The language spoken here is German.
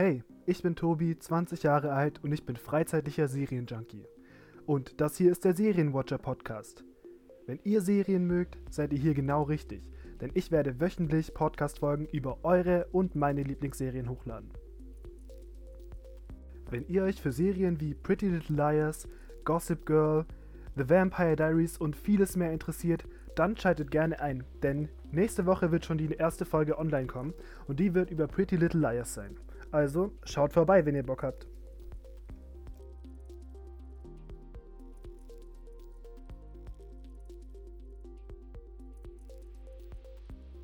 Hey, ich bin Tobi, 20 Jahre alt und ich bin freizeitlicher Serienjunkie. Und das hier ist der Serienwatcher Podcast. Wenn ihr Serien mögt, seid ihr hier genau richtig, denn ich werde wöchentlich Podcast-Folgen über eure und meine Lieblingsserien hochladen. Wenn ihr euch für Serien wie Pretty Little Liars, Gossip Girl, The Vampire Diaries und vieles mehr interessiert, dann schaltet gerne ein, denn nächste Woche wird schon die erste Folge online kommen und die wird über Pretty Little Liars sein. Also schaut vorbei, wenn ihr Bock habt.